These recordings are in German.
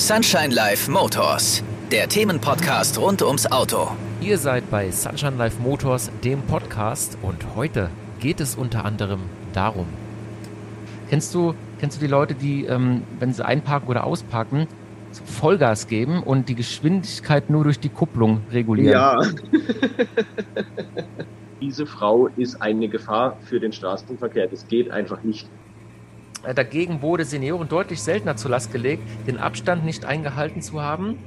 Sunshine Life Motors, der Themenpodcast rund ums Auto. Ihr seid bei Sunshine Life Motors, dem Podcast, und heute geht es unter anderem darum. Kennst du, kennst du die Leute, die, ähm, wenn sie einparken oder ausparken, Vollgas geben und die Geschwindigkeit nur durch die Kupplung regulieren? Ja. Diese Frau ist eine Gefahr für den Straßenverkehr. Das geht einfach nicht. Äh, dagegen wurde Senioren deutlich seltener zur Last gelegt, den Abstand nicht eingehalten zu haben.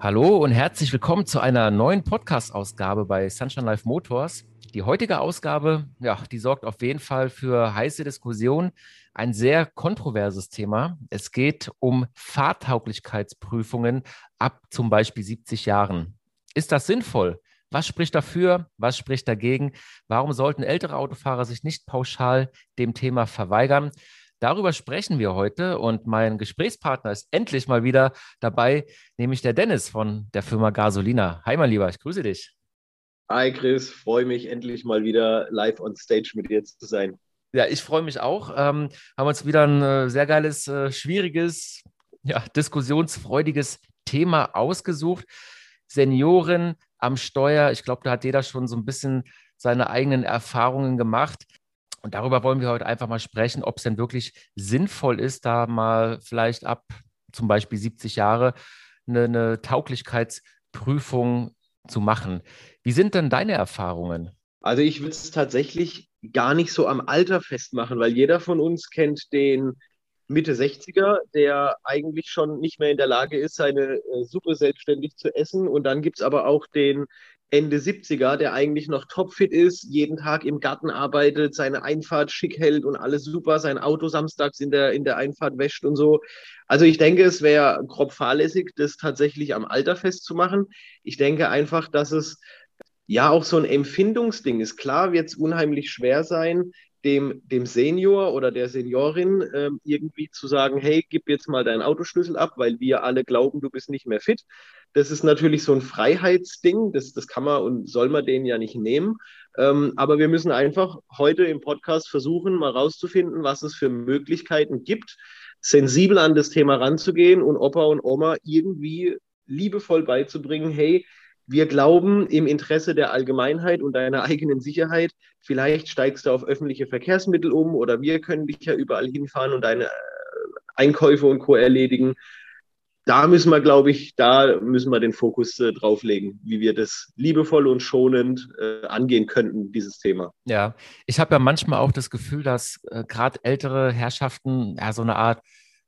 Hallo und herzlich willkommen zu einer neuen Podcast-Ausgabe bei Sunshine Life Motors. Die heutige Ausgabe, ja, die sorgt auf jeden Fall für heiße Diskussionen. Ein sehr kontroverses Thema. Es geht um Fahrtauglichkeitsprüfungen ab zum Beispiel 70 Jahren. Ist das sinnvoll? Was spricht dafür? Was spricht dagegen? Warum sollten ältere Autofahrer sich nicht pauschal dem Thema verweigern? Darüber sprechen wir heute und mein Gesprächspartner ist endlich mal wieder dabei, nämlich der Dennis von der Firma Gasolina. Hi, mein Lieber, ich grüße dich. Hi, Chris, freue mich endlich mal wieder live on stage mit dir zu sein. Ja, ich freue mich auch. Ähm, haben uns wieder ein äh, sehr geiles, äh, schwieriges, ja, diskussionsfreudiges Thema ausgesucht. Senioren am Steuer. Ich glaube, da hat jeder schon so ein bisschen seine eigenen Erfahrungen gemacht. Und darüber wollen wir heute einfach mal sprechen, ob es denn wirklich sinnvoll ist, da mal vielleicht ab zum Beispiel 70 Jahre eine, eine Tauglichkeitsprüfung zu machen. Wie sind denn deine Erfahrungen? Also ich würde es tatsächlich gar nicht so am Alter festmachen, weil jeder von uns kennt den Mitte 60er, der eigentlich schon nicht mehr in der Lage ist, seine äh, Suppe selbstständig zu essen. Und dann gibt es aber auch den Ende 70er, der eigentlich noch topfit ist, jeden Tag im Garten arbeitet, seine Einfahrt schick hält und alles super, sein Auto samstags in der, in der Einfahrt wäscht und so. Also ich denke, es wäre grob fahrlässig, das tatsächlich am Alter festzumachen. Ich denke einfach, dass es ja auch so ein Empfindungsding ist. Klar wird es unheimlich schwer sein, dem, dem Senior oder der Seniorin äh, irgendwie zu sagen, hey, gib jetzt mal deinen Autoschlüssel ab, weil wir alle glauben, du bist nicht mehr fit. Das ist natürlich so ein Freiheitsding, das, das kann man und soll man denen ja nicht nehmen. Ähm, aber wir müssen einfach heute im Podcast versuchen, mal rauszufinden, was es für Möglichkeiten gibt, sensibel an das Thema ranzugehen und Opa und Oma irgendwie liebevoll beizubringen, hey, wir glauben im Interesse der Allgemeinheit und deiner eigenen Sicherheit, vielleicht steigst du auf öffentliche Verkehrsmittel um oder wir können dich ja überall hinfahren und deine äh, Einkäufe und Co. erledigen. Da müssen wir, glaube ich, da müssen wir den Fokus äh, drauflegen, wie wir das liebevoll und schonend äh, angehen könnten, dieses Thema. Ja, ich habe ja manchmal auch das Gefühl, dass äh, gerade ältere Herrschaften ja so eine Art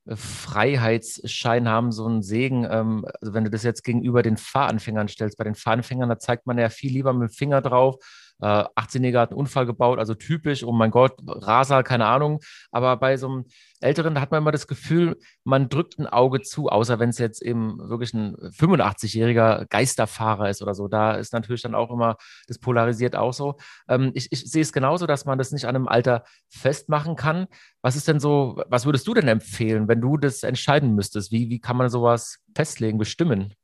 Freiheitsschein haben, so einen Segen. Ähm, also wenn du das jetzt gegenüber den Fahranfängern stellst, bei den Fahranfängern, da zeigt man ja viel lieber mit dem Finger drauf. Äh, 18-Jähriger hat einen Unfall gebaut, also typisch, oh mein Gott, Raser, keine Ahnung. Aber bei so einem Älteren hat man immer das Gefühl, man drückt ein Auge zu, außer wenn es jetzt eben wirklich ein 85-jähriger Geisterfahrer ist oder so. Da ist natürlich dann auch immer, das polarisiert auch so. Ähm, ich, ich sehe es genauso, dass man das nicht an einem Alter festmachen kann. Was ist denn so, was würdest du denn empfehlen, wenn du das entscheiden müsstest? Wie, wie kann man sowas festlegen, bestimmen?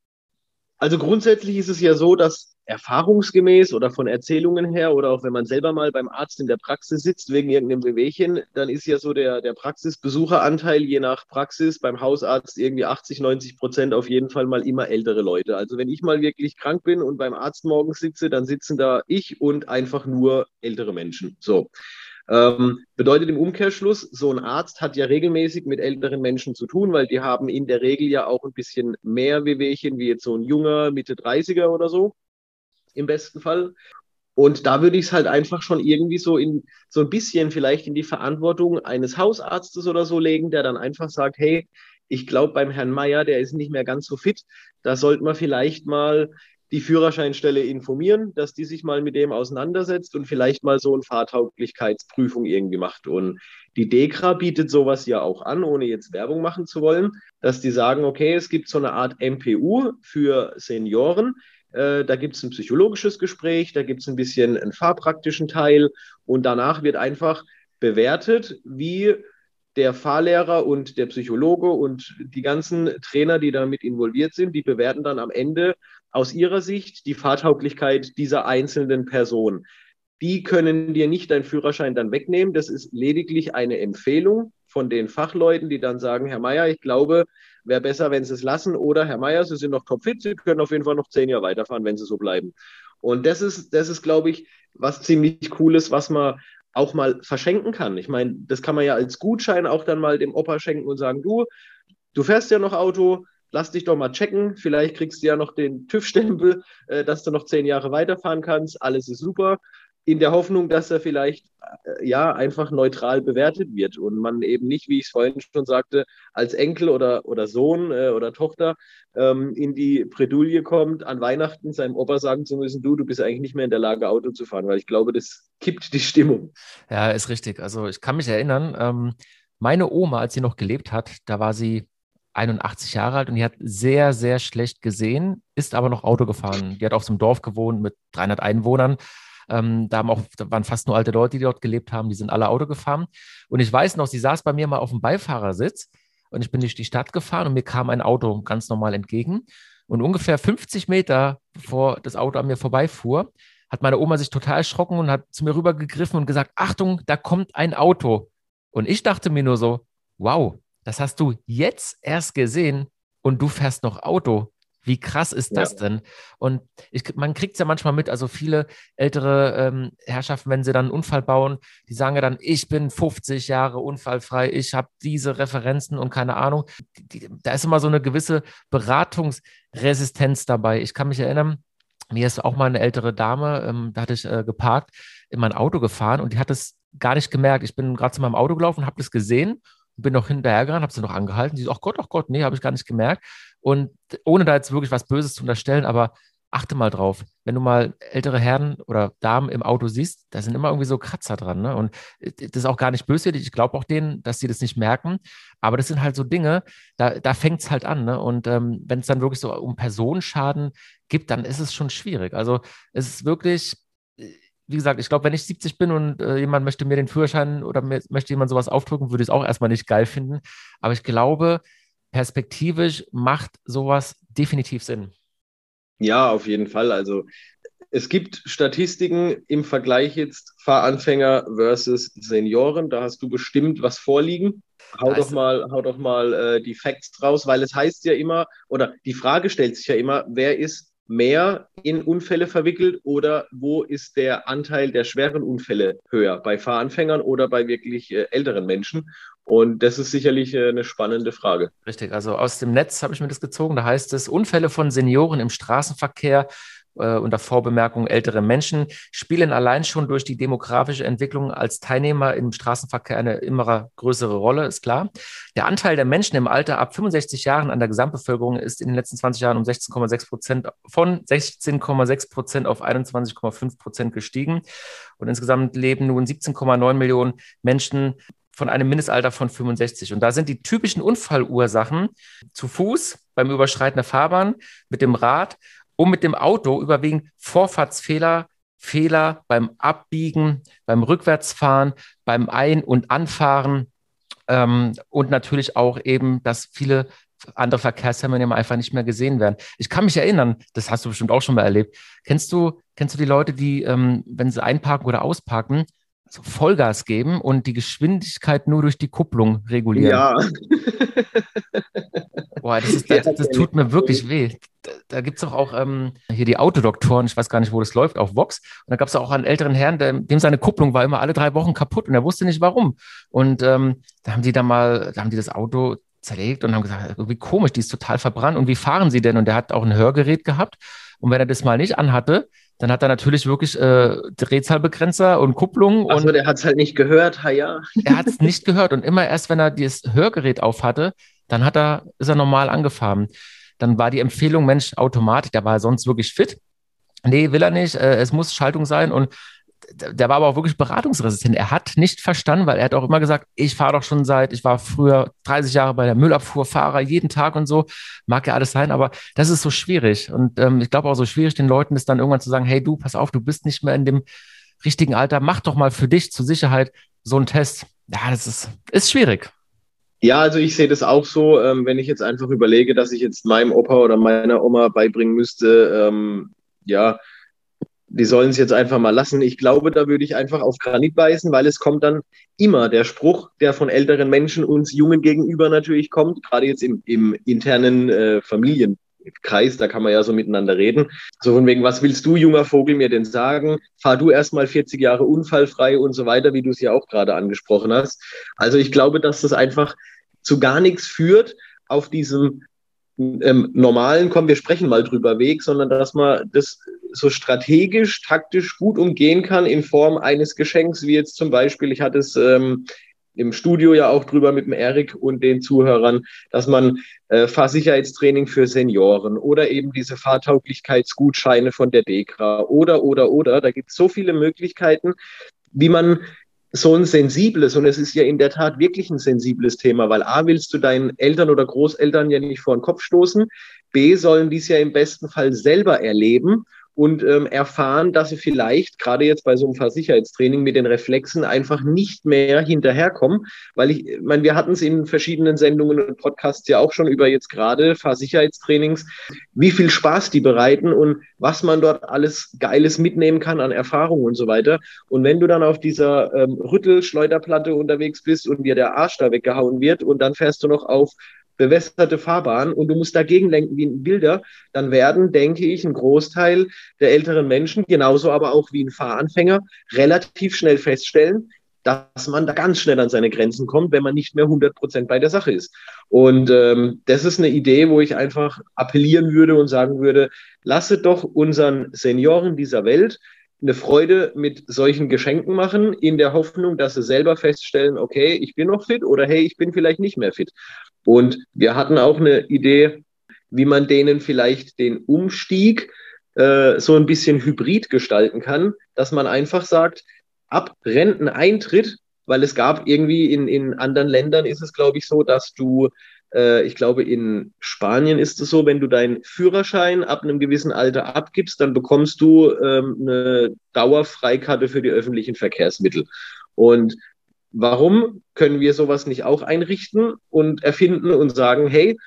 Also grundsätzlich ist es ja so, dass erfahrungsgemäß oder von Erzählungen her oder auch wenn man selber mal beim Arzt in der Praxis sitzt wegen irgendeinem Bewegchen, dann ist ja so der, der Praxisbesucheranteil je nach Praxis beim Hausarzt irgendwie 80, 90 Prozent auf jeden Fall mal immer ältere Leute. Also wenn ich mal wirklich krank bin und beim Arzt morgens sitze, dann sitzen da ich und einfach nur ältere Menschen. So. Ähm, bedeutet im Umkehrschluss, so ein Arzt hat ja regelmäßig mit älteren Menschen zu tun, weil die haben in der Regel ja auch ein bisschen mehr Wehwehchen wie jetzt so ein junger Mitte 30er oder so im besten Fall. Und da würde ich es halt einfach schon irgendwie so in so ein bisschen vielleicht in die Verantwortung eines Hausarztes oder so legen, der dann einfach sagt, hey, ich glaube beim Herrn Meier, der ist nicht mehr ganz so fit, da sollte man vielleicht mal die Führerscheinstelle informieren, dass die sich mal mit dem auseinandersetzt und vielleicht mal so eine Fahrtauglichkeitsprüfung irgendwie macht. Und die DEKRA bietet sowas ja auch an, ohne jetzt Werbung machen zu wollen, dass die sagen, okay, es gibt so eine Art MPU für Senioren, äh, da gibt es ein psychologisches Gespräch, da gibt es ein bisschen einen fahrpraktischen Teil und danach wird einfach bewertet, wie der Fahrlehrer und der Psychologe und die ganzen Trainer, die damit involviert sind, die bewerten dann am Ende aus ihrer Sicht die Fahrtauglichkeit dieser einzelnen Person. Die können dir nicht deinen Führerschein dann wegnehmen. Das ist lediglich eine Empfehlung von den Fachleuten, die dann sagen, Herr Meier, ich glaube, wäre besser, wenn Sie es lassen. Oder Herr Meier, Sie sind noch topfit, Sie können auf jeden Fall noch zehn Jahre weiterfahren, wenn Sie so bleiben. Und das ist, das ist, glaube ich, was ziemlich cooles, was man auch mal verschenken kann. Ich meine, das kann man ja als Gutschein auch dann mal dem Opa schenken und sagen, du, du fährst ja noch Auto, lass dich doch mal checken. Vielleicht kriegst du ja noch den TÜV-Stempel, äh, dass du noch zehn Jahre weiterfahren kannst. Alles ist super in der Hoffnung, dass er vielleicht äh, ja einfach neutral bewertet wird und man eben nicht, wie ich es vorhin schon sagte, als Enkel oder, oder Sohn äh, oder Tochter ähm, in die Bredouille kommt, an Weihnachten seinem Opa sagen zu müssen, du, du bist eigentlich nicht mehr in der Lage, Auto zu fahren, weil ich glaube, das kippt die Stimmung. Ja, ist richtig. Also ich kann mich erinnern, ähm, meine Oma, als sie noch gelebt hat, da war sie 81 Jahre alt und die hat sehr, sehr schlecht gesehen, ist aber noch Auto gefahren. Die hat auf so einem Dorf gewohnt mit 300 Einwohnern ähm, da, haben auch, da waren fast nur alte Leute, die dort gelebt haben, die sind alle Auto gefahren. Und ich weiß noch, sie saß bei mir mal auf dem Beifahrersitz und ich bin durch die Stadt gefahren und mir kam ein Auto ganz normal entgegen. Und ungefähr 50 Meter bevor das Auto an mir vorbeifuhr, hat meine Oma sich total erschrocken und hat zu mir rübergegriffen und gesagt, Achtung, da kommt ein Auto. Und ich dachte mir nur so, wow, das hast du jetzt erst gesehen und du fährst noch Auto. Wie krass ist das ja. denn? Und ich, man kriegt es ja manchmal mit, also viele ältere ähm, Herrschaften, wenn sie dann einen Unfall bauen, die sagen ja dann, ich bin 50 Jahre unfallfrei, ich habe diese Referenzen und keine Ahnung. Die, die, da ist immer so eine gewisse Beratungsresistenz dabei. Ich kann mich erinnern, mir ist auch mal eine ältere Dame, ähm, da hatte ich äh, geparkt, in mein Auto gefahren und die hat es gar nicht gemerkt. Ich bin gerade zu meinem Auto gelaufen, habe das gesehen bin noch hinterhergerannt, habe sie noch angehalten. Sie so, ach Gott, ach Gott, nee, habe ich gar nicht gemerkt. Und ohne da jetzt wirklich was Böses zu unterstellen, aber achte mal drauf. Wenn du mal ältere Herren oder Damen im Auto siehst, da sind immer irgendwie so Kratzer dran. Ne? Und äh, das ist auch gar nicht böswillig. Ich glaube auch denen, dass sie das nicht merken. Aber das sind halt so Dinge, da, da fängt es halt an. Ne? Und ähm, wenn es dann wirklich so um Personenschaden gibt, dann ist es schon schwierig. Also es ist wirklich, wie gesagt, ich glaube, wenn ich 70 bin und äh, jemand möchte mir den Führerschein oder mir, möchte jemand sowas aufdrücken, würde ich es auch erstmal nicht geil finden. Aber ich glaube, perspektivisch macht sowas definitiv Sinn. Ja, auf jeden Fall. Also es gibt Statistiken im Vergleich jetzt Fahranfänger versus Senioren. Da hast du bestimmt was vorliegen. Hau also, doch mal, hau doch mal äh, die Facts raus, weil es heißt ja immer, oder die Frage stellt sich ja immer, wer ist mehr in Unfälle verwickelt oder wo ist der Anteil der schweren Unfälle höher? Bei Fahranfängern oder bei wirklich äh, älteren Menschen? Und das ist sicherlich äh, eine spannende Frage. Richtig, also aus dem Netz habe ich mir das gezogen. Da heißt es, Unfälle von Senioren im Straßenverkehr äh, unter Vorbemerkung ältere Menschen spielen allein schon durch die demografische Entwicklung als Teilnehmer im Straßenverkehr eine immer größere Rolle, ist klar. Der Anteil der Menschen im Alter ab 65 Jahren an der Gesamtbevölkerung ist in den letzten 20 Jahren um 16,6 Prozent von 16,6 Prozent auf 21,5 Prozent gestiegen. Und insgesamt leben nun 17,9 Millionen Menschen von einem Mindestalter von 65. Und da sind die typischen Unfallursachen zu Fuß beim Überschreiten der Fahrbahn, mit dem Rad und mit dem Auto überwiegend Vorfahrtsfehler, Fehler beim Abbiegen, beim Rückwärtsfahren, beim Ein- und Anfahren ähm, und natürlich auch eben, dass viele andere Verkehrsteilnehmer einfach nicht mehr gesehen werden. Ich kann mich erinnern, das hast du bestimmt auch schon mal erlebt. Kennst du, kennst du die Leute, die, ähm, wenn sie einparken oder ausparken, so Vollgas geben und die Geschwindigkeit nur durch die Kupplung regulieren? Ja. Boah, das, ist, das, das tut mir wirklich weh. Da, da gibt es doch auch ähm, hier die Autodoktoren, ich weiß gar nicht, wo das läuft, auf Vox. Und da gab es auch einen älteren Herrn, der, dem seine Kupplung war immer alle drei Wochen kaputt und er wusste nicht warum. Und ähm, da haben die da mal, da haben die das Auto zerlegt und haben gesagt, wie komisch, die ist total verbrannt und wie fahren sie denn? Und der hat auch ein Hörgerät gehabt. Und wenn er das mal nicht anhatte, dann hat er natürlich wirklich äh, Drehzahlbegrenzer und Kupplung. Also der hat es halt nicht gehört, ha ja. Er hat es nicht gehört und immer erst, wenn er das Hörgerät auf hatte, dann hat er, ist er normal angefahren. Dann war die Empfehlung, Mensch, Automatik, der war sonst wirklich fit. Nee, will er nicht, äh, es muss Schaltung sein und der war aber auch wirklich beratungsresistent. Er hat nicht verstanden, weil er hat auch immer gesagt, ich fahre doch schon seit, ich war früher 30 Jahre bei der Müllabfuhrfahrer, jeden Tag und so, mag ja alles sein, aber das ist so schwierig. Und ähm, ich glaube auch so schwierig, den Leuten ist dann irgendwann zu sagen, hey du, pass auf, du bist nicht mehr in dem richtigen Alter, mach doch mal für dich zur Sicherheit so einen Test. Ja, das ist, ist schwierig. Ja, also ich sehe das auch so, ähm, wenn ich jetzt einfach überlege, dass ich jetzt meinem Opa oder meiner Oma beibringen müsste, ähm, ja, die sollen es jetzt einfach mal lassen. Ich glaube, da würde ich einfach auf Granit beißen, weil es kommt dann immer der Spruch, der von älteren Menschen uns Jungen gegenüber natürlich kommt, gerade jetzt im, im internen äh, Familienkreis, da kann man ja so miteinander reden. So von wegen, was willst du, junger Vogel, mir denn sagen? Fahr du erstmal 40 Jahre unfallfrei und so weiter, wie du es ja auch gerade angesprochen hast. Also ich glaube, dass das einfach zu gar nichts führt auf diesem ähm, normalen, komm, wir sprechen mal drüber Weg, sondern dass man das so strategisch, taktisch gut umgehen kann in Form eines Geschenks, wie jetzt zum Beispiel, ich hatte es ähm, im Studio ja auch drüber mit dem Erik und den Zuhörern, dass man äh, Fahrsicherheitstraining für Senioren oder eben diese Fahrtauglichkeitsgutscheine von der DEKRA oder, oder, oder, da gibt es so viele Möglichkeiten, wie man so ein sensibles, und es ist ja in der Tat wirklich ein sensibles Thema, weil A, willst du deinen Eltern oder Großeltern ja nicht vor den Kopf stoßen, B, sollen dies ja im besten Fall selber erleben und ähm, erfahren, dass sie vielleicht gerade jetzt bei so einem Fahrsicherheitstraining mit den Reflexen einfach nicht mehr hinterherkommen, weil ich, ich meine, wir hatten es in verschiedenen Sendungen und Podcasts ja auch schon über jetzt gerade Fahrsicherheitstrainings, wie viel Spaß die bereiten und was man dort alles Geiles mitnehmen kann an Erfahrungen und so weiter. Und wenn du dann auf dieser ähm, Rüttelschleuderplatte unterwegs bist und dir der Arsch da weggehauen wird und dann fährst du noch auf bewässerte Fahrbahn und du musst dagegen lenken wie ein Bilder, dann werden, denke ich, ein Großteil der älteren Menschen, genauso aber auch wie ein Fahranfänger, relativ schnell feststellen, dass man da ganz schnell an seine Grenzen kommt, wenn man nicht mehr 100 Prozent bei der Sache ist. Und ähm, das ist eine Idee, wo ich einfach appellieren würde und sagen würde, lasse doch unseren Senioren dieser Welt eine Freude mit solchen Geschenken machen, in der Hoffnung, dass sie selber feststellen, okay, ich bin noch fit oder hey, ich bin vielleicht nicht mehr fit. Und wir hatten auch eine Idee, wie man denen vielleicht den Umstieg äh, so ein bisschen hybrid gestalten kann, dass man einfach sagt, ab Renteneintritt, weil es gab irgendwie in, in anderen Ländern ist es, glaube ich, so, dass du äh, ich glaube, in Spanien ist es so, wenn du deinen Führerschein ab einem gewissen Alter abgibst, dann bekommst du ähm, eine Dauerfreikarte für die öffentlichen Verkehrsmittel. Und warum können wir sowas nicht auch einrichten und erfinden und sagen, hey,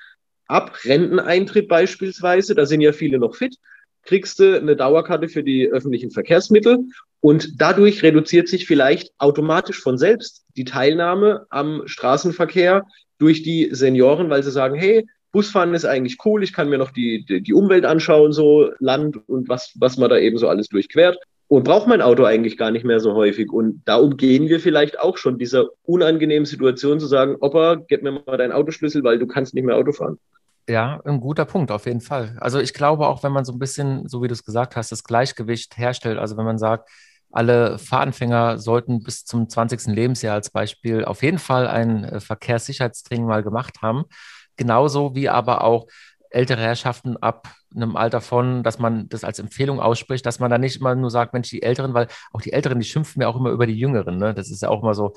ab Renteneintritt beispielsweise, da sind ja viele noch fit, kriegst du eine Dauerkarte für die öffentlichen Verkehrsmittel und dadurch reduziert sich vielleicht automatisch von selbst die Teilnahme am Straßenverkehr durch die Senioren, weil sie sagen, hey, Busfahren ist eigentlich cool, ich kann mir noch die, die, die Umwelt anschauen, so Land und was, was man da eben so alles durchquert und braucht mein Auto eigentlich gar nicht mehr so häufig. Und da umgehen wir vielleicht auch schon dieser unangenehmen Situation zu sagen, Opa, gib mir mal deinen Autoschlüssel, weil du kannst nicht mehr Auto fahren. Ja, ein guter Punkt, auf jeden Fall. Also ich glaube auch, wenn man so ein bisschen, so wie du es gesagt hast, das Gleichgewicht herstellt, also wenn man sagt, alle Fahranfänger sollten bis zum 20. Lebensjahr als Beispiel auf jeden Fall ein äh, Verkehrssicherheitstraining mal gemacht haben. Genauso wie aber auch ältere Herrschaften ab einem Alter von, dass man das als Empfehlung ausspricht, dass man da nicht immer nur sagt, Mensch, die Älteren, weil auch die Älteren, die schimpfen ja auch immer über die Jüngeren. Ne? Das ist ja auch immer so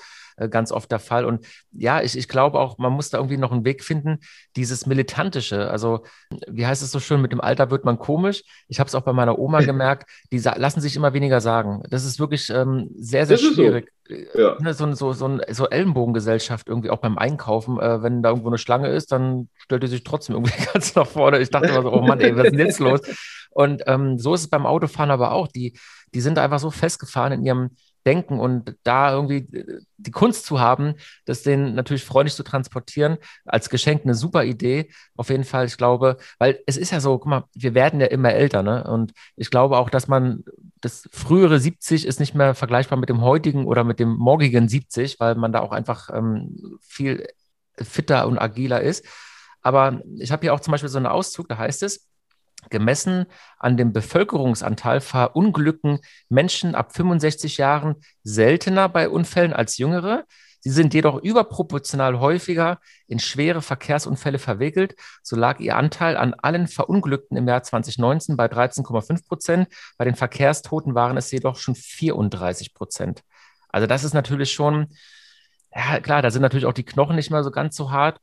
ganz oft der Fall. Und ja, ich, ich glaube auch, man muss da irgendwie noch einen Weg finden, dieses Militantische. Also, wie heißt es so schön, mit dem Alter wird man komisch. Ich habe es auch bei meiner Oma gemerkt, die lassen sich immer weniger sagen. Das ist wirklich ähm, sehr, sehr schwierig. So. Ja. Ne, so, so, so, so Ellenbogengesellschaft irgendwie auch beim Einkaufen. Äh, wenn da irgendwo eine Schlange ist, dann stellt die sich trotzdem irgendwie ganz nach vorne. Ich dachte immer so, oh Mann, ey, was ist denn jetzt los? Und ähm, so ist es beim Autofahren aber auch. Die, die sind einfach so festgefahren in ihrem denken und da irgendwie äh, die Kunst zu haben, das denen natürlich freundlich zu transportieren, als Geschenk eine super Idee. Auf jeden Fall, ich glaube, weil es ist ja so, guck mal, wir werden ja immer älter, ne? Und ich glaube auch, dass man das frühere 70 ist nicht mehr vergleichbar mit dem heutigen oder mit dem morgigen 70, weil man da auch einfach ähm, viel fitter und agiler ist. Aber ich habe hier auch zum Beispiel so einen Auszug, da heißt es, Gemessen an dem Bevölkerungsanteil verunglücken Menschen ab 65 Jahren seltener bei Unfällen als jüngere. Sie sind jedoch überproportional häufiger in schwere Verkehrsunfälle verwickelt. So lag ihr Anteil an allen Verunglückten im Jahr 2019 bei 13,5 Prozent. Bei den Verkehrstoten waren es jedoch schon 34 Prozent. Also das ist natürlich schon, ja klar, da sind natürlich auch die Knochen nicht mehr so ganz so hart.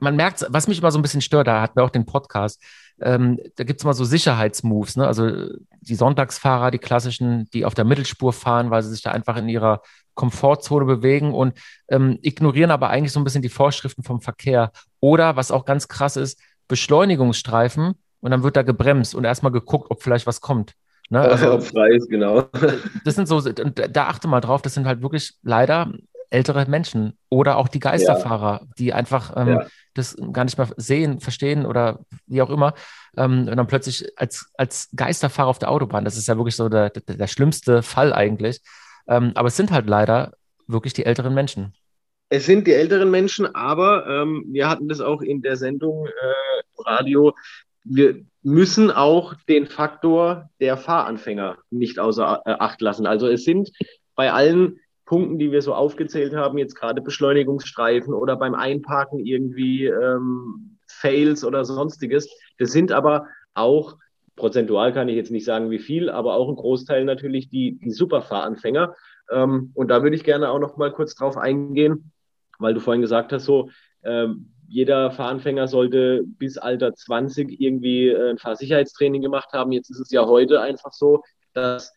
Man merkt, was mich immer so ein bisschen stört, da hatten wir auch den Podcast, ähm, da gibt es mal so Sicherheitsmoves, ne? also die Sonntagsfahrer, die klassischen, die auf der Mittelspur fahren, weil sie sich da einfach in ihrer Komfortzone bewegen und ähm, ignorieren aber eigentlich so ein bisschen die Vorschriften vom Verkehr. Oder, was auch ganz krass ist, Beschleunigungsstreifen und dann wird da gebremst und erstmal geguckt, ob vielleicht was kommt. Ne? Also, Ob frei ist, genau. Das sind so, da achte mal drauf, das sind halt wirklich leider ältere Menschen oder auch die Geisterfahrer, ja. die einfach ähm, ja. das gar nicht mehr sehen, verstehen oder wie auch immer. Ähm, und dann plötzlich als, als Geisterfahrer auf der Autobahn, das ist ja wirklich so der, der, der schlimmste Fall eigentlich. Ähm, aber es sind halt leider wirklich die älteren Menschen. Es sind die älteren Menschen, aber ähm, wir hatten das auch in der Sendung äh, Radio. Wir müssen auch den Faktor der Fahranfänger nicht außer äh, Acht lassen. Also es sind bei allen Punkten, die wir so aufgezählt haben, jetzt gerade Beschleunigungsstreifen oder beim Einparken irgendwie ähm, Fails oder sonstiges. Das sind aber auch, prozentual kann ich jetzt nicht sagen, wie viel, aber auch ein Großteil natürlich die, die Superfahranfänger. Ähm, und da würde ich gerne auch noch mal kurz drauf eingehen, weil du vorhin gesagt hast, so, ähm, jeder Fahranfänger sollte bis Alter 20 irgendwie äh, ein Fahrsicherheitstraining gemacht haben. Jetzt ist es ja heute einfach so, dass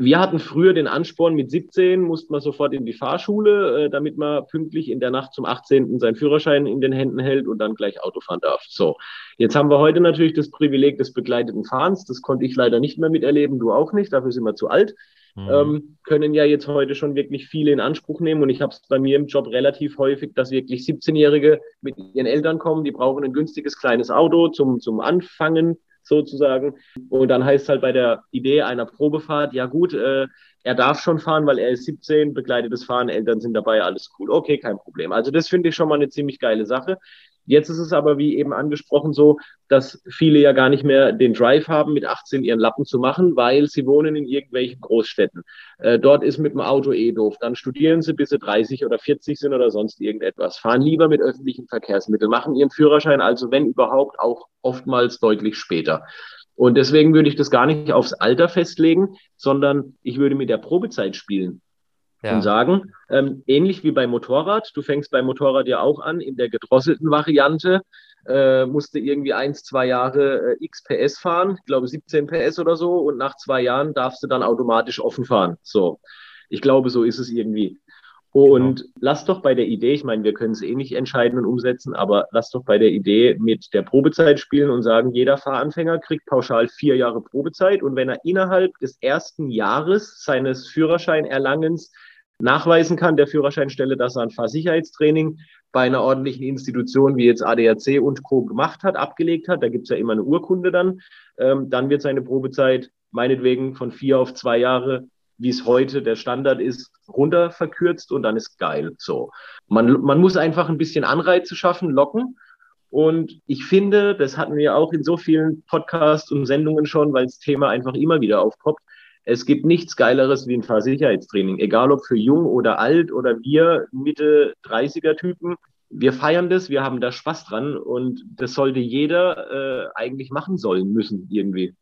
wir hatten früher den Ansporn, mit 17 musste man sofort in die Fahrschule, äh, damit man pünktlich in der Nacht zum 18. seinen Führerschein in den Händen hält und dann gleich Auto fahren darf. So, jetzt haben wir heute natürlich das Privileg des begleiteten Fahrens. Das konnte ich leider nicht mehr miterleben, du auch nicht, dafür sind wir zu alt. Mhm. Ähm, können ja jetzt heute schon wirklich viele in Anspruch nehmen. Und ich habe es bei mir im Job relativ häufig, dass wirklich 17-Jährige mit ihren Eltern kommen, die brauchen ein günstiges kleines Auto zum, zum Anfangen sozusagen. Und dann heißt es halt bei der Idee einer Probefahrt, ja gut, äh, er darf schon fahren, weil er ist 17, begleitet das Fahren, Eltern sind dabei, alles cool. Okay, kein Problem. Also das finde ich schon mal eine ziemlich geile Sache. Jetzt ist es aber, wie eben angesprochen, so, dass viele ja gar nicht mehr den Drive haben, mit 18 ihren Lappen zu machen, weil sie wohnen in irgendwelchen Großstädten. Äh, dort ist mit dem Auto eh doof. Dann studieren sie, bis sie 30 oder 40 sind oder sonst irgendetwas. Fahren lieber mit öffentlichen Verkehrsmitteln, machen ihren Führerschein also, wenn überhaupt, auch oftmals deutlich später. Und deswegen würde ich das gar nicht aufs Alter festlegen, sondern ich würde mit der Probezeit spielen ja. und sagen, ähm, ähnlich wie beim Motorrad, du fängst beim Motorrad ja auch an in der gedrosselten Variante, äh, musste irgendwie eins, zwei Jahre äh, X PS fahren, ich glaube 17 PS oder so, und nach zwei Jahren darfst du dann automatisch offen fahren. So, ich glaube, so ist es irgendwie. Und genau. lass doch bei der Idee, ich meine, wir können es eh nicht entscheiden und umsetzen, aber lass doch bei der Idee mit der Probezeit spielen und sagen, jeder Fahranfänger kriegt pauschal vier Jahre Probezeit und wenn er innerhalb des ersten Jahres seines Führerscheinerlangens nachweisen kann, der Führerscheinstelle, dass er ein Fahrsicherheitstraining bei einer ordentlichen Institution wie jetzt ADAC und Co. gemacht hat, abgelegt hat, da gibt es ja immer eine Urkunde dann, ähm, dann wird seine Probezeit meinetwegen von vier auf zwei Jahre, wie es heute der Standard ist, runter verkürzt und dann ist geil. So. Man, man muss einfach ein bisschen Anreize schaffen, locken. Und ich finde, das hatten wir auch in so vielen Podcasts und Sendungen schon, weil das Thema einfach immer wieder aufpoppt. Es gibt nichts Geileres wie ein Fahrsicherheitstraining, egal ob für jung oder alt oder wir Mitte 30er Typen. Wir feiern das, wir haben da Spaß dran und das sollte jeder äh, eigentlich machen sollen müssen irgendwie.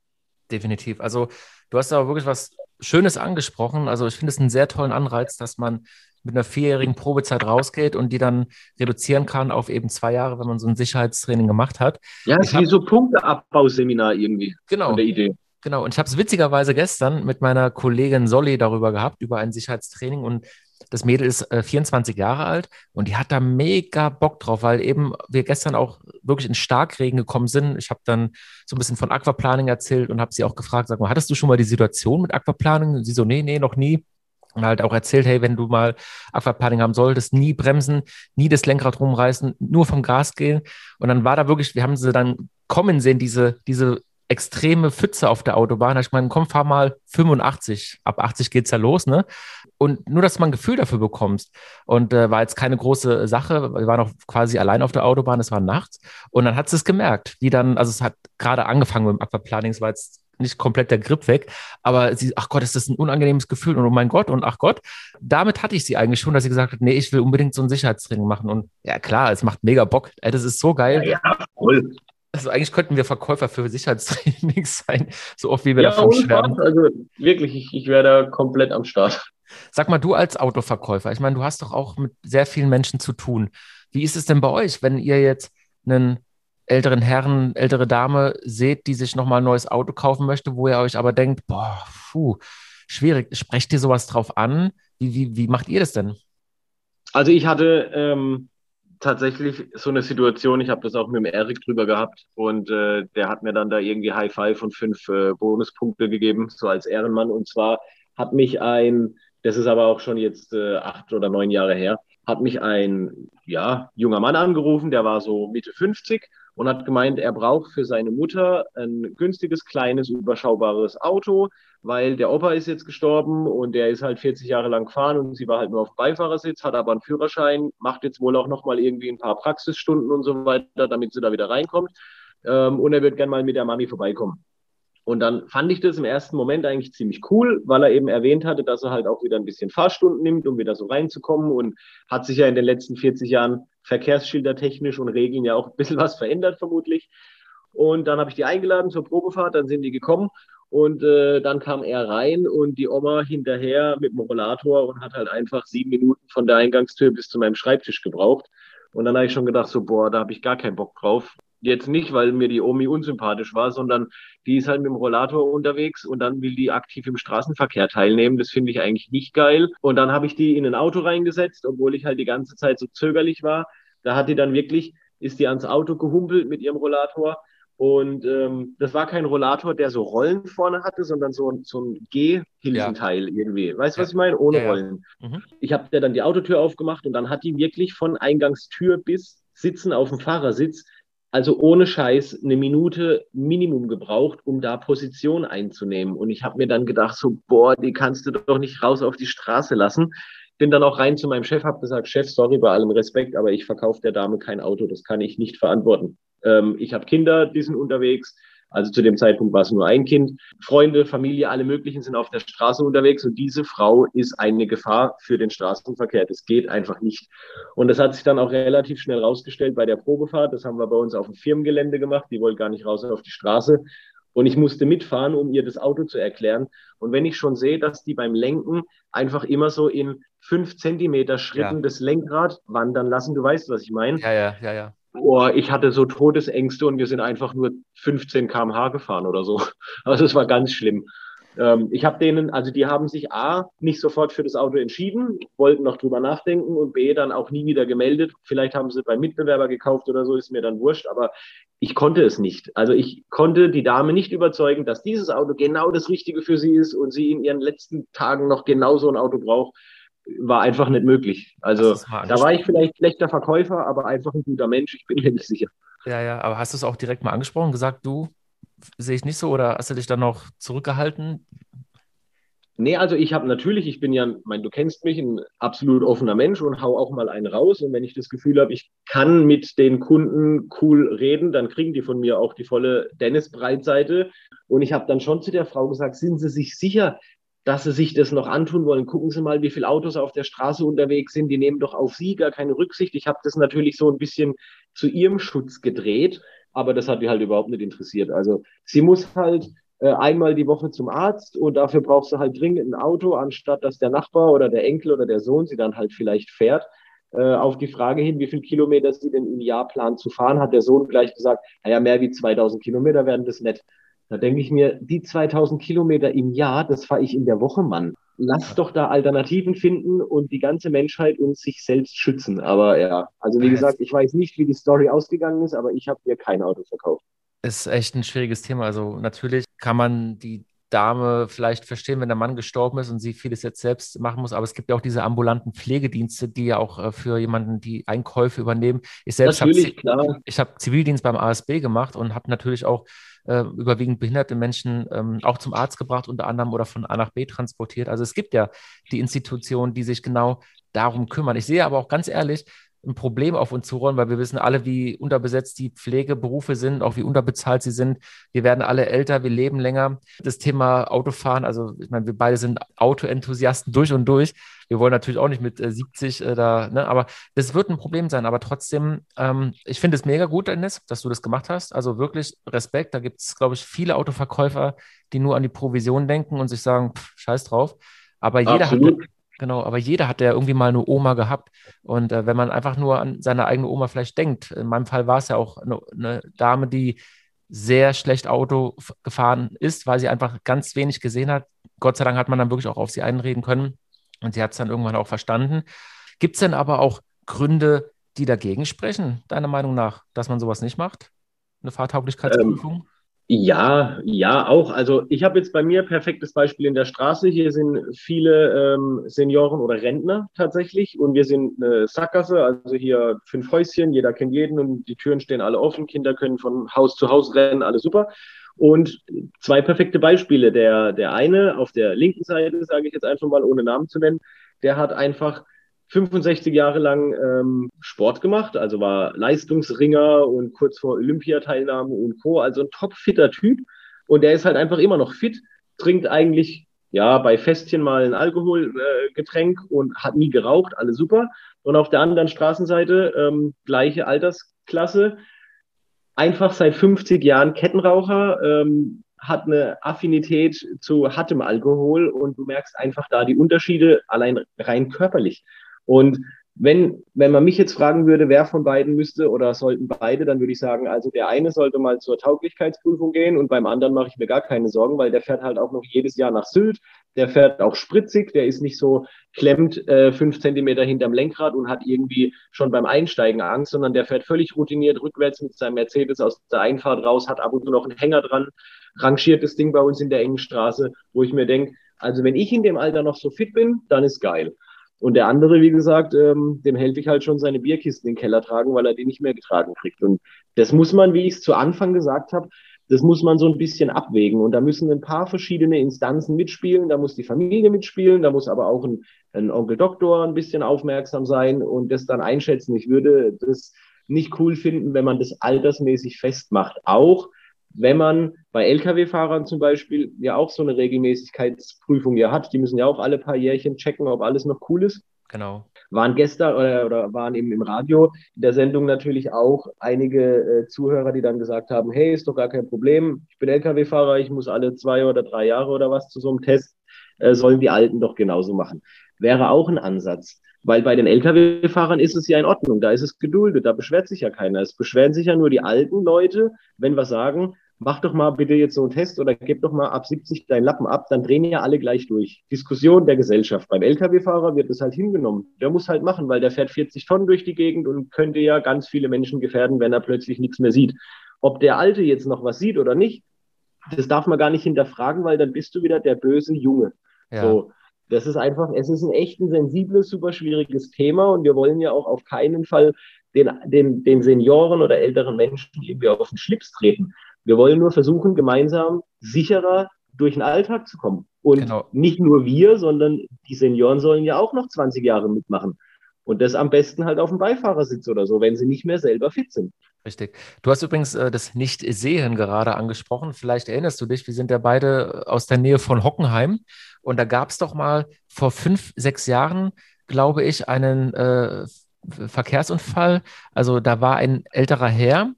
Definitiv. Also du hast aber wirklich was Schönes angesprochen. Also ich finde es einen sehr tollen Anreiz, dass man mit einer vierjährigen Probezeit rausgeht und die dann reduzieren kann auf eben zwei Jahre, wenn man so ein Sicherheitstraining gemacht hat. Ja, es ist wie so Punkteabbauseminar irgendwie. Genau. Der Idee. Genau, und ich habe es witzigerweise gestern mit meiner Kollegin Solly darüber gehabt, über ein Sicherheitstraining. Und das Mädel ist äh, 24 Jahre alt und die hat da mega Bock drauf, weil eben wir gestern auch wirklich in Starkregen gekommen sind. Ich habe dann so ein bisschen von Aquaplaning erzählt und habe sie auch gefragt, sag mal, hattest du schon mal die Situation mit Aquaplaning? Und sie so, nee, nee, noch nie. Und halt auch erzählt, hey, wenn du mal Aquaplaning haben solltest, nie bremsen, nie das Lenkrad rumreißen, nur vom Gas gehen. Und dann war da wirklich, wir haben sie dann kommen sehen, diese, diese extreme Pfütze auf der Autobahn. Da ich meine, komm, fahr mal 85. Ab 80 geht's ja los, ne? Und nur, dass man ein Gefühl dafür bekommst. Und äh, war jetzt keine große Sache. Wir waren auch quasi allein auf der Autobahn, es war nachts. Und dann hat sie es gemerkt, wie dann, also es hat gerade angefangen mit dem Aquaplaning, es war jetzt nicht komplett der Grip weg, aber sie, ach Gott, ist das ein unangenehmes Gefühl und oh mein Gott und ach Gott, damit hatte ich sie eigentlich schon, dass sie gesagt hat, nee, ich will unbedingt so ein Sicherheitstraining machen und ja klar, es macht mega Bock, das ist so geil. Ja, ja voll. Also eigentlich könnten wir Verkäufer für Sicherheitstrainings sein, so oft wie wir ja, davon schwärmen. Also wirklich, ich, ich wäre da komplett am Start. Sag mal, du als Autoverkäufer, ich meine, du hast doch auch mit sehr vielen Menschen zu tun. Wie ist es denn bei euch, wenn ihr jetzt einen älteren Herrn, ältere Dame seht, die sich nochmal ein neues Auto kaufen möchte, wo ihr euch aber denkt, boah, puh, schwierig. Sprecht ihr sowas drauf an? Wie, wie, wie macht ihr das denn? Also ich hatte ähm, tatsächlich so eine Situation, ich habe das auch mit dem Erik drüber gehabt und äh, der hat mir dann da irgendwie High Five und fünf äh, Bonuspunkte gegeben, so als Ehrenmann. Und zwar hat mich ein, das ist aber auch schon jetzt äh, acht oder neun Jahre her, hat mich ein ja, junger Mann angerufen, der war so Mitte 50 und hat gemeint, er braucht für seine Mutter ein günstiges, kleines, überschaubares Auto, weil der Opa ist jetzt gestorben und der ist halt 40 Jahre lang gefahren und sie war halt nur auf Beifahrersitz, hat aber einen Führerschein, macht jetzt wohl auch nochmal irgendwie ein paar Praxisstunden und so weiter, damit sie da wieder reinkommt. Ähm, und er wird gern mal mit der Mami vorbeikommen. Und dann fand ich das im ersten Moment eigentlich ziemlich cool, weil er eben erwähnt hatte, dass er halt auch wieder ein bisschen Fahrstunden nimmt, um wieder so reinzukommen und hat sich ja in den letzten 40 Jahren verkehrsschildertechnisch und Regeln ja auch ein bisschen was verändert vermutlich. Und dann habe ich die eingeladen zur Probefahrt, dann sind die gekommen und äh, dann kam er rein und die Oma hinterher mit dem Rollator und hat halt einfach sieben Minuten von der Eingangstür bis zu meinem Schreibtisch gebraucht. Und dann habe ich schon gedacht, so, boah, da habe ich gar keinen Bock drauf jetzt nicht, weil mir die Omi unsympathisch war, sondern die ist halt mit dem Rollator unterwegs und dann will die aktiv im Straßenverkehr teilnehmen. Das finde ich eigentlich nicht geil. Und dann habe ich die in ein Auto reingesetzt, obwohl ich halt die ganze Zeit so zögerlich war. Da hat die dann wirklich, ist die ans Auto gehumpelt mit ihrem Rollator. Und ähm, das war kein Rollator, der so Rollen vorne hatte, sondern so, so ein Gehhilfenteil ja. irgendwie. Weißt du, ja. was ich meine? Ohne ja, Rollen. Mhm. Ich habe der dann die Autotür aufgemacht und dann hat die wirklich von Eingangstür bis Sitzen auf dem Fahrersitz also ohne Scheiß eine Minute Minimum gebraucht, um da Position einzunehmen. Und ich habe mir dann gedacht, so, boah, die kannst du doch nicht raus auf die Straße lassen. Bin dann auch rein zu meinem Chef, habe gesagt, Chef, sorry, bei allem Respekt, aber ich verkaufe der Dame kein Auto, das kann ich nicht verantworten. Ähm, ich habe Kinder, die sind unterwegs. Also zu dem Zeitpunkt war es nur ein Kind. Freunde, Familie, alle möglichen sind auf der Straße unterwegs und diese Frau ist eine Gefahr für den Straßenverkehr. Das geht einfach nicht. Und das hat sich dann auch relativ schnell rausgestellt bei der Probefahrt. Das haben wir bei uns auf dem Firmengelände gemacht. Die wollte gar nicht raus auf die Straße. Und ich musste mitfahren, um ihr das Auto zu erklären. Und wenn ich schon sehe, dass die beim Lenken einfach immer so in fünf Zentimeter Schritten ja. das Lenkrad wandern lassen, du weißt, was ich meine. Ja, ja, ja, ja. Boah, ich hatte so Todesängste und wir sind einfach nur 15 km/h gefahren oder so. Also es war ganz schlimm. Ähm, ich habe denen, also die haben sich A, nicht sofort für das Auto entschieden, wollten noch drüber nachdenken und B, dann auch nie wieder gemeldet. Vielleicht haben sie beim Mitbewerber gekauft oder so, ist mir dann wurscht, aber ich konnte es nicht. Also ich konnte die Dame nicht überzeugen, dass dieses Auto genau das Richtige für sie ist und sie in ihren letzten Tagen noch genau so ein Auto braucht war einfach nicht möglich. Also da war ich vielleicht schlechter Verkäufer, aber einfach ein guter Mensch, ich bin mir nicht sicher. Ja, ja, aber hast du es auch direkt mal angesprochen, gesagt, du sehe ich nicht so oder hast du dich dann noch zurückgehalten? Nee, also ich habe natürlich, ich bin ja, mein, du kennst mich, ein absolut offener Mensch und hau auch mal einen raus. Und wenn ich das Gefühl habe, ich kann mit den Kunden cool reden, dann kriegen die von mir auch die volle Dennis-Breitseite. Und ich habe dann schon zu der Frau gesagt, sind Sie sich sicher, dass sie sich das noch antun wollen. Gucken Sie mal, wie viele Autos auf der Straße unterwegs sind. Die nehmen doch auf Sie gar keine Rücksicht. Ich habe das natürlich so ein bisschen zu ihrem Schutz gedreht, aber das hat die halt überhaupt nicht interessiert. Also sie muss halt äh, einmal die Woche zum Arzt und dafür braucht sie halt dringend ein Auto, anstatt dass der Nachbar oder der Enkel oder der Sohn sie dann halt vielleicht fährt. Äh, auf die Frage hin, wie viele Kilometer sie denn im Jahr plant zu fahren, hat der Sohn gleich gesagt, naja, mehr wie 2000 Kilometer werden das nicht. Da denke ich mir, die 2000 Kilometer im Jahr, das fahre ich in der Woche, Mann. Lass doch da Alternativen finden und die ganze Menschheit und sich selbst schützen. Aber ja, also wie gesagt, ich weiß nicht, wie die Story ausgegangen ist, aber ich habe mir kein Auto verkauft. Ist echt ein schwieriges Thema. Also natürlich kann man die Dame vielleicht verstehen, wenn der Mann gestorben ist und sie vieles jetzt selbst machen muss. Aber es gibt ja auch diese ambulanten Pflegedienste, die ja auch äh, für jemanden die Einkäufe übernehmen. Ich selbst habe hab Zivildienst beim ASB gemacht und habe natürlich auch äh, überwiegend behinderte Menschen ähm, auch zum Arzt gebracht, unter anderem oder von A nach B transportiert. Also es gibt ja die Institutionen, die sich genau darum kümmern. Ich sehe aber auch ganz ehrlich, ein Problem auf uns zurollen, weil wir wissen alle, wie unterbesetzt die Pflegeberufe sind, auch wie unterbezahlt sie sind. Wir werden alle älter, wir leben länger. Das Thema Autofahren, also ich meine, wir beide sind Autoenthusiasten durch und durch. Wir wollen natürlich auch nicht mit äh, 70 äh, da, ne? aber das wird ein Problem sein. Aber trotzdem, ähm, ich finde es mega gut, Dennis, dass du das gemacht hast. Also wirklich Respekt. Da gibt es, glaube ich, viele Autoverkäufer, die nur an die Provision denken und sich sagen, pff, scheiß drauf. Aber jeder Absolut. hat Genau, aber jeder hat ja irgendwie mal eine Oma gehabt. Und äh, wenn man einfach nur an seine eigene Oma vielleicht denkt, in meinem Fall war es ja auch eine, eine Dame, die sehr schlecht Auto gefahren ist, weil sie einfach ganz wenig gesehen hat. Gott sei Dank hat man dann wirklich auch auf sie einreden können und sie hat es dann irgendwann auch verstanden. Gibt es denn aber auch Gründe, die dagegen sprechen, deiner Meinung nach, dass man sowas nicht macht? Eine Fahrtauglichkeitsprüfung? Ähm, ja, ja, auch. Also ich habe jetzt bei mir perfektes Beispiel in der Straße. Hier sind viele ähm, Senioren oder Rentner tatsächlich und wir sind eine Sackgasse, also hier fünf Häuschen, jeder kennt jeden und die Türen stehen alle offen, Kinder können von Haus zu Haus rennen, alles super. Und zwei perfekte Beispiele. Der, der eine auf der linken Seite, sage ich jetzt einfach mal, ohne Namen zu nennen, der hat einfach 65 Jahre lang ähm, Sport gemacht, also war Leistungsringer und kurz vor Olympiateilnahme und Co. Also ein topfitter Typ. Und der ist halt einfach immer noch fit, trinkt eigentlich ja bei Festchen mal ein Alkoholgetränk äh, und hat nie geraucht, alles super. Und auf der anderen Straßenseite ähm, gleiche Altersklasse, einfach seit 50 Jahren Kettenraucher, ähm, hat eine Affinität zu hartem Alkohol und du merkst einfach da die Unterschiede allein rein körperlich. Und wenn, wenn man mich jetzt fragen würde, wer von beiden müsste oder sollten beide, dann würde ich sagen, also der eine sollte mal zur Tauglichkeitsprüfung gehen und beim anderen mache ich mir gar keine Sorgen, weil der fährt halt auch noch jedes Jahr nach Sylt. Der fährt auch spritzig, der ist nicht so klemmt äh, fünf Zentimeter hinterm Lenkrad und hat irgendwie schon beim Einsteigen Angst, sondern der fährt völlig routiniert rückwärts mit seinem Mercedes aus der Einfahrt raus, hat ab und zu noch einen Hänger dran, rangiert das Ding bei uns in der engen Straße, wo ich mir denke, also wenn ich in dem Alter noch so fit bin, dann ist geil. Und der andere, wie gesagt, ähm, dem helfe ich halt schon seine Bierkisten in den Keller tragen, weil er die nicht mehr getragen kriegt. Und das muss man, wie ich es zu Anfang gesagt habe, das muss man so ein bisschen abwägen. Und da müssen ein paar verschiedene Instanzen mitspielen. Da muss die Familie mitspielen, da muss aber auch ein, ein Onkel Doktor ein bisschen aufmerksam sein und das dann einschätzen. Ich würde das nicht cool finden, wenn man das altersmäßig festmacht. Auch wenn man bei Lkw-Fahrern zum Beispiel ja auch so eine Regelmäßigkeitsprüfung ja hat, die müssen ja auch alle paar Jährchen checken, ob alles noch cool ist. Genau. Waren gestern oder, oder waren eben im Radio in der Sendung natürlich auch einige äh, Zuhörer, die dann gesagt haben, hey, ist doch gar kein Problem, ich bin Lkw-Fahrer, ich muss alle zwei oder drei Jahre oder was zu so einem Test, äh, sollen die Alten doch genauso machen. Wäre auch ein Ansatz. Weil bei den Lkw-Fahrern ist es ja in Ordnung, da ist es geduldet, da beschwert sich ja keiner. Es beschweren sich ja nur die alten Leute, wenn wir sagen, mach doch mal bitte jetzt so einen Test oder gib doch mal ab 70 deinen Lappen ab, dann drehen ja alle gleich durch. Diskussion der Gesellschaft. Beim Lkw-Fahrer wird es halt hingenommen. Der muss halt machen, weil der fährt 40 Tonnen durch die Gegend und könnte ja ganz viele Menschen gefährden, wenn er plötzlich nichts mehr sieht. Ob der Alte jetzt noch was sieht oder nicht, das darf man gar nicht hinterfragen, weil dann bist du wieder der böse Junge. Ja. So. Das ist einfach, es ist ein echt ein sensibles, super schwieriges Thema und wir wollen ja auch auf keinen Fall den, den, den Senioren oder älteren Menschen irgendwie auf den Schlips treten. Wir wollen nur versuchen, gemeinsam sicherer durch den Alltag zu kommen. Und genau. nicht nur wir, sondern die Senioren sollen ja auch noch 20 Jahre mitmachen. Und das am besten halt auf dem Beifahrersitz oder so, wenn sie nicht mehr selber fit sind. Richtig. Du hast übrigens äh, das Nicht-Sehen gerade angesprochen. Vielleicht erinnerst du dich, wir sind ja beide aus der Nähe von Hockenheim. Und da gab es doch mal vor fünf, sechs Jahren, glaube ich, einen äh, Verkehrsunfall. Also da war ein älterer Herr.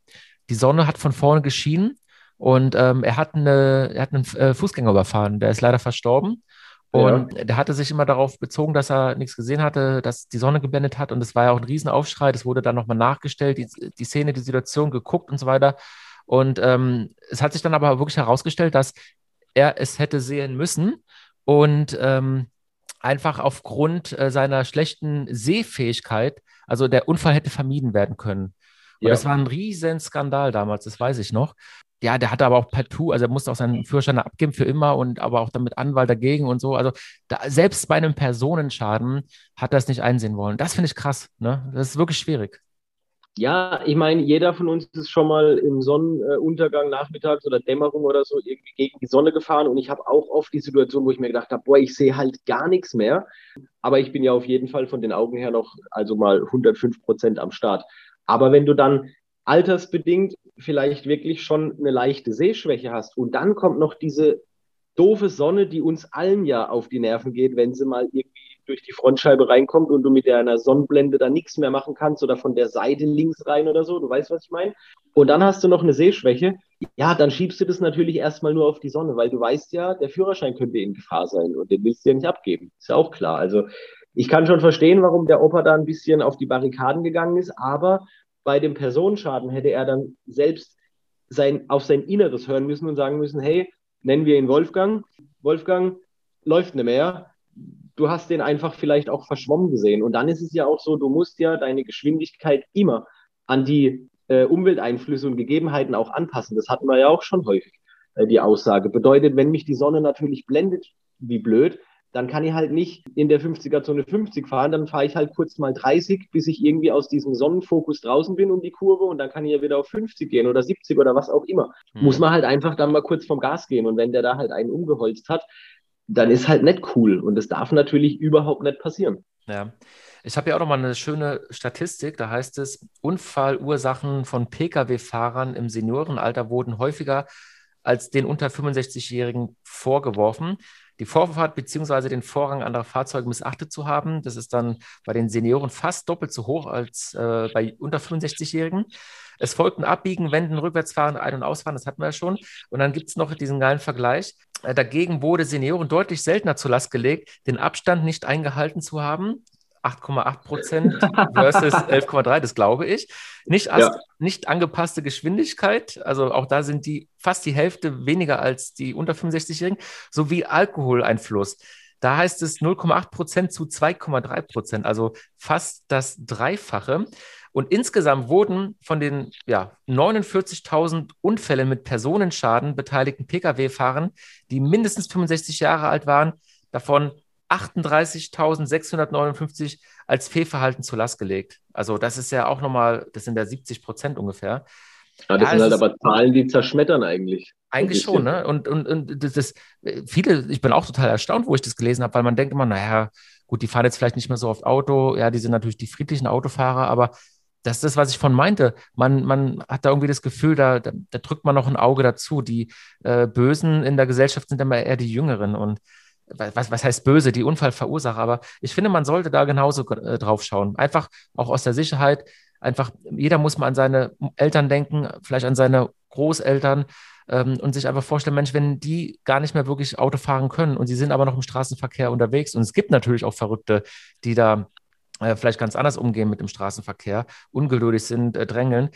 Die Sonne hat von vorne geschienen und ähm, er, hat eine, er hat einen äh, Fußgänger überfahren. Der ist leider verstorben. Und ja. der hatte sich immer darauf bezogen, dass er nichts gesehen hatte, dass die Sonne geblendet hat. Und es war ja auch ein Riesenaufschrei. Das wurde dann nochmal nachgestellt, die, die Szene, die Situation geguckt und so weiter. Und ähm, es hat sich dann aber wirklich herausgestellt, dass er es hätte sehen müssen und ähm, einfach aufgrund äh, seiner schlechten Sehfähigkeit, also der Unfall hätte vermieden werden können. Und ja. das war ein riesen Skandal damals, das weiß ich noch. Ja, der hatte aber auch partout, also er musste auch seinen Führerschein abgeben für immer und aber auch damit Anwalt dagegen und so. Also da, selbst bei einem Personenschaden hat er es nicht einsehen wollen. Das finde ich krass. Ne? Das ist wirklich schwierig. Ja, ich meine, jeder von uns ist schon mal im Sonnenuntergang nachmittags oder Dämmerung oder so irgendwie gegen die Sonne gefahren und ich habe auch oft die Situation, wo ich mir gedacht habe, boah, ich sehe halt gar nichts mehr. Aber ich bin ja auf jeden Fall von den Augen her noch also mal 105 Prozent am Start. Aber wenn du dann altersbedingt vielleicht wirklich schon eine leichte Sehschwäche hast und dann kommt noch diese doofe Sonne, die uns allen ja auf die Nerven geht, wenn sie mal irgendwie durch die Frontscheibe reinkommt und du mit deiner Sonnenblende da nichts mehr machen kannst oder von der Seite links rein oder so. Du weißt, was ich meine? Und dann hast du noch eine Sehschwäche. Ja, dann schiebst du das natürlich erstmal nur auf die Sonne, weil du weißt ja, der Führerschein könnte in Gefahr sein und den willst du ja nicht abgeben. Ist ja auch klar. Also ich kann schon verstehen, warum der Opa da ein bisschen auf die Barrikaden gegangen ist, aber bei dem Personenschaden hätte er dann selbst sein, auf sein Inneres hören müssen und sagen müssen, hey, nennen wir ihn Wolfgang. Wolfgang läuft nicht mehr du hast den einfach vielleicht auch verschwommen gesehen. Und dann ist es ja auch so, du musst ja deine Geschwindigkeit immer an die äh, Umwelteinflüsse und Gegebenheiten auch anpassen. Das hatten wir ja auch schon häufig, äh, die Aussage. Bedeutet, wenn mich die Sonne natürlich blendet, wie blöd, dann kann ich halt nicht in der 50er-Zone 50 fahren, dann fahre ich halt kurz mal 30, bis ich irgendwie aus diesem Sonnenfokus draußen bin um die Kurve und dann kann ich ja wieder auf 50 gehen oder 70 oder was auch immer. Mhm. Muss man halt einfach dann mal kurz vom Gas gehen und wenn der da halt einen umgeholzt hat, dann ist halt nicht cool und das darf natürlich überhaupt nicht passieren. Ja. Ich habe ja auch noch mal eine schöne Statistik, da heißt es, Unfallursachen von Pkw-Fahrern im Seniorenalter wurden häufiger als den unter 65-Jährigen vorgeworfen die Vorfahrt bzw. den Vorrang anderer Fahrzeuge missachtet zu haben. Das ist dann bei den Senioren fast doppelt so hoch als äh, bei unter 65-Jährigen. Es folgten Abbiegen, Wenden, Rückwärtsfahren, Ein- und Ausfahren, das hatten wir ja schon. Und dann gibt es noch diesen geilen Vergleich. Äh, dagegen wurde Senioren deutlich seltener zur Last gelegt, den Abstand nicht eingehalten zu haben. 8,8 Prozent versus 11,3, das glaube ich. Nicht, ja. nicht angepasste Geschwindigkeit, also auch da sind die fast die Hälfte weniger als die unter 65-Jährigen, sowie Alkoholeinfluss. Da heißt es 0,8 Prozent zu 2,3 Prozent, also fast das Dreifache. Und insgesamt wurden von den ja, 49.000 Unfällen mit Personenschaden beteiligten Pkw-Fahrern, die mindestens 65 Jahre alt waren, davon 38.659 als Fehlverhalten zur Last gelegt. Also das ist ja auch nochmal, das sind ja 70 Prozent ungefähr. Ja, das ja, sind halt aber Zahlen, die zerschmettern eigentlich. Eigentlich schon, ne? Und, und, und das, das, viele, ich bin auch total erstaunt, wo ich das gelesen habe, weil man denkt immer, naja, gut, die fahren jetzt vielleicht nicht mehr so oft Auto, ja, die sind natürlich die friedlichen Autofahrer, aber das ist das, was ich von meinte. Man, man hat da irgendwie das Gefühl, da, da, da drückt man noch ein Auge dazu. Die äh, Bösen in der Gesellschaft sind immer eher die Jüngeren und was, was heißt böse, die Unfallverursacher, aber ich finde, man sollte da genauso äh, drauf schauen. Einfach auch aus der Sicherheit, einfach, jeder muss mal an seine Eltern denken, vielleicht an seine Großeltern ähm, und sich einfach vorstellen, Mensch, wenn die gar nicht mehr wirklich Auto fahren können und sie sind aber noch im Straßenverkehr unterwegs und es gibt natürlich auch Verrückte, die da äh, vielleicht ganz anders umgehen mit dem Straßenverkehr, ungeduldig sind, äh, drängeln.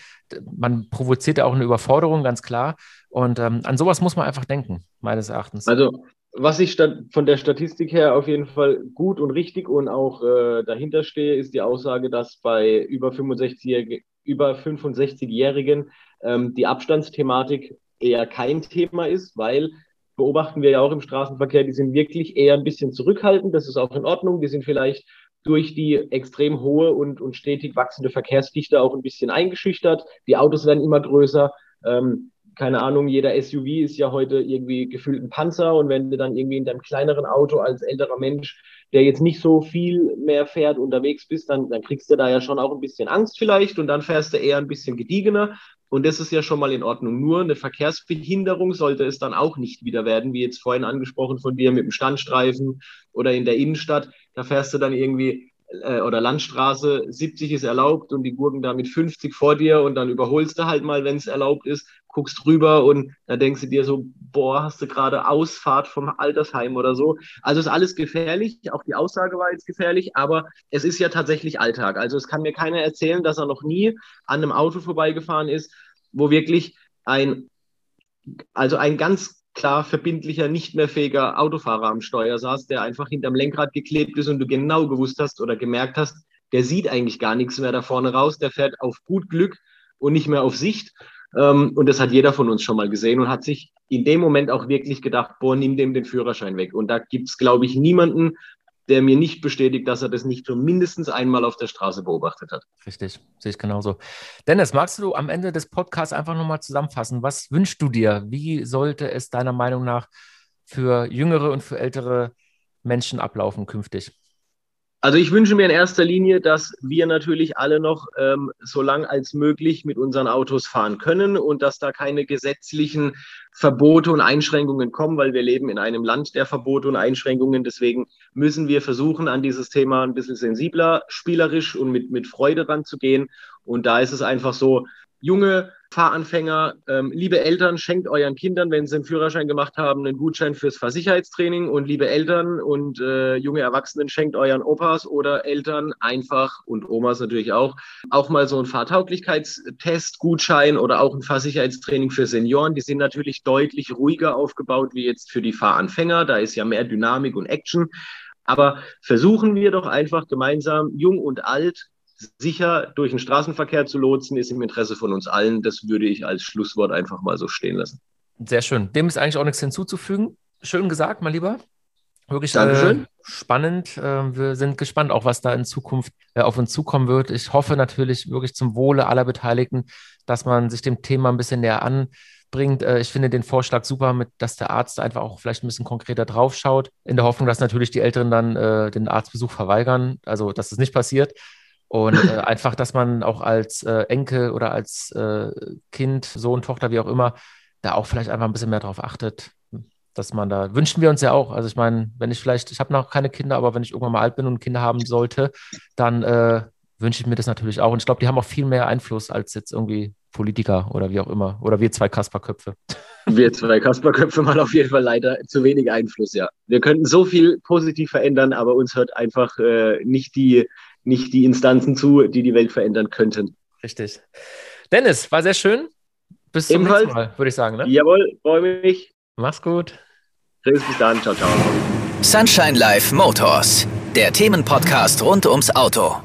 Man provoziert ja auch eine Überforderung, ganz klar. Und ähm, an sowas muss man einfach denken, meines Erachtens. Also was ich von der Statistik her auf jeden Fall gut und richtig und auch äh, dahinter stehe, ist die Aussage, dass bei über 65-Jährigen über 65-Jährigen ähm, die Abstandsthematik eher kein Thema ist, weil beobachten wir ja auch im Straßenverkehr, die sind wirklich eher ein bisschen zurückhaltend. Das ist auch in Ordnung. Die sind vielleicht durch die extrem hohe und, und stetig wachsende Verkehrsdichte auch ein bisschen eingeschüchtert. Die Autos werden immer größer. Ähm, keine Ahnung, jeder SUV ist ja heute irgendwie gefühlt ein Panzer und wenn du dann irgendwie in deinem kleineren Auto als älterer Mensch, der jetzt nicht so viel mehr fährt, unterwegs bist, dann, dann kriegst du da ja schon auch ein bisschen Angst vielleicht und dann fährst du eher ein bisschen gediegener und das ist ja schon mal in Ordnung. Nur eine Verkehrsbehinderung sollte es dann auch nicht wieder werden, wie jetzt vorhin angesprochen von dir mit dem Standstreifen oder in der Innenstadt. Da fährst du dann irgendwie äh, oder Landstraße, 70 ist erlaubt und die Gurken da mit 50 vor dir und dann überholst du halt mal, wenn es erlaubt ist, guckst rüber und da denkst du dir so, boah, hast du gerade Ausfahrt vom Altersheim oder so. Also ist alles gefährlich, auch die Aussage war jetzt gefährlich, aber es ist ja tatsächlich Alltag. Also es kann mir keiner erzählen, dass er noch nie an einem Auto vorbeigefahren ist, wo wirklich ein, also ein ganz klar verbindlicher, nicht mehr fähiger Autofahrer am Steuer saß, der einfach hinterm Lenkrad geklebt ist und du genau gewusst hast oder gemerkt hast, der sieht eigentlich gar nichts mehr da vorne raus, der fährt auf gut Glück und nicht mehr auf Sicht. Ähm, und das hat jeder von uns schon mal gesehen und hat sich in dem Moment auch wirklich gedacht, boah, nimm dem den Führerschein weg. Und da gibt es, glaube ich, niemanden, der mir nicht bestätigt, dass er das nicht schon mindestens einmal auf der Straße beobachtet hat. Richtig, sehe ich genauso. Dennis, magst du am Ende des Podcasts einfach nochmal zusammenfassen? Was wünschst du dir? Wie sollte es deiner Meinung nach für jüngere und für ältere Menschen ablaufen künftig? Also ich wünsche mir in erster Linie, dass wir natürlich alle noch ähm, so lang als möglich mit unseren Autos fahren können und dass da keine gesetzlichen Verbote und Einschränkungen kommen, weil wir leben in einem Land der Verbote und Einschränkungen. Deswegen müssen wir versuchen, an dieses Thema ein bisschen sensibler, spielerisch und mit, mit Freude ranzugehen. Und da ist es einfach so, junge Fahranfänger, ähm, liebe Eltern, schenkt euren Kindern, wenn sie einen Führerschein gemacht haben, einen Gutschein fürs Fahrsicherheitstraining und liebe Eltern und äh, junge Erwachsenen, schenkt euren Opas oder Eltern einfach und Omas natürlich auch, auch mal so einen Fahrtauglichkeitstest, Gutschein oder auch ein Fahrsicherheitstraining für Senioren. Die sind natürlich deutlich ruhiger aufgebaut wie jetzt für die Fahranfänger. Da ist ja mehr Dynamik und Action. Aber versuchen wir doch einfach gemeinsam, jung und alt, sicher durch den Straßenverkehr zu lotsen, ist im Interesse von uns allen. Das würde ich als Schlusswort einfach mal so stehen lassen. Sehr schön. Dem ist eigentlich auch nichts hinzuzufügen. Schön gesagt, mein Lieber. Wirklich äh, spannend. Äh, wir sind gespannt, auch was da in Zukunft äh, auf uns zukommen wird. Ich hoffe natürlich wirklich zum Wohle aller Beteiligten, dass man sich dem Thema ein bisschen näher anbringt. Äh, ich finde den Vorschlag super, mit, dass der Arzt einfach auch vielleicht ein bisschen konkreter draufschaut, in der Hoffnung, dass natürlich die Älteren dann äh, den Arztbesuch verweigern, also dass es das nicht passiert. Und äh, einfach, dass man auch als Enkel oder als Kind, Sohn, Tochter, wie auch immer, da auch vielleicht einfach ein bisschen mehr drauf achtet, dass man da, wünschen wir uns ja auch. Also ich meine, wenn ich vielleicht, ich habe noch keine Kinder, aber wenn ich irgendwann mal alt bin und Kinder haben sollte, dann äh, wünsche ich mir das natürlich auch. Und ich glaube, die haben auch viel mehr Einfluss als jetzt irgendwie Politiker oder wie auch immer. Oder wir zwei Kasperköpfe. Wir zwei Kasperköpfe mal auf jeden Fall leider zu wenig Einfluss, ja. Wir könnten so viel positiv verändern, aber uns hört einfach äh, nicht, die, nicht die Instanzen zu, die die Welt verändern könnten. Richtig. Dennis, war sehr schön. Bis zum Ebenfalls. nächsten Mal, würde ich sagen. Ne? Jawohl, freue mich. Mach's gut. Tschüss, bis dann. Ciao, ciao. Sunshine Life Motors, der Themenpodcast rund ums Auto.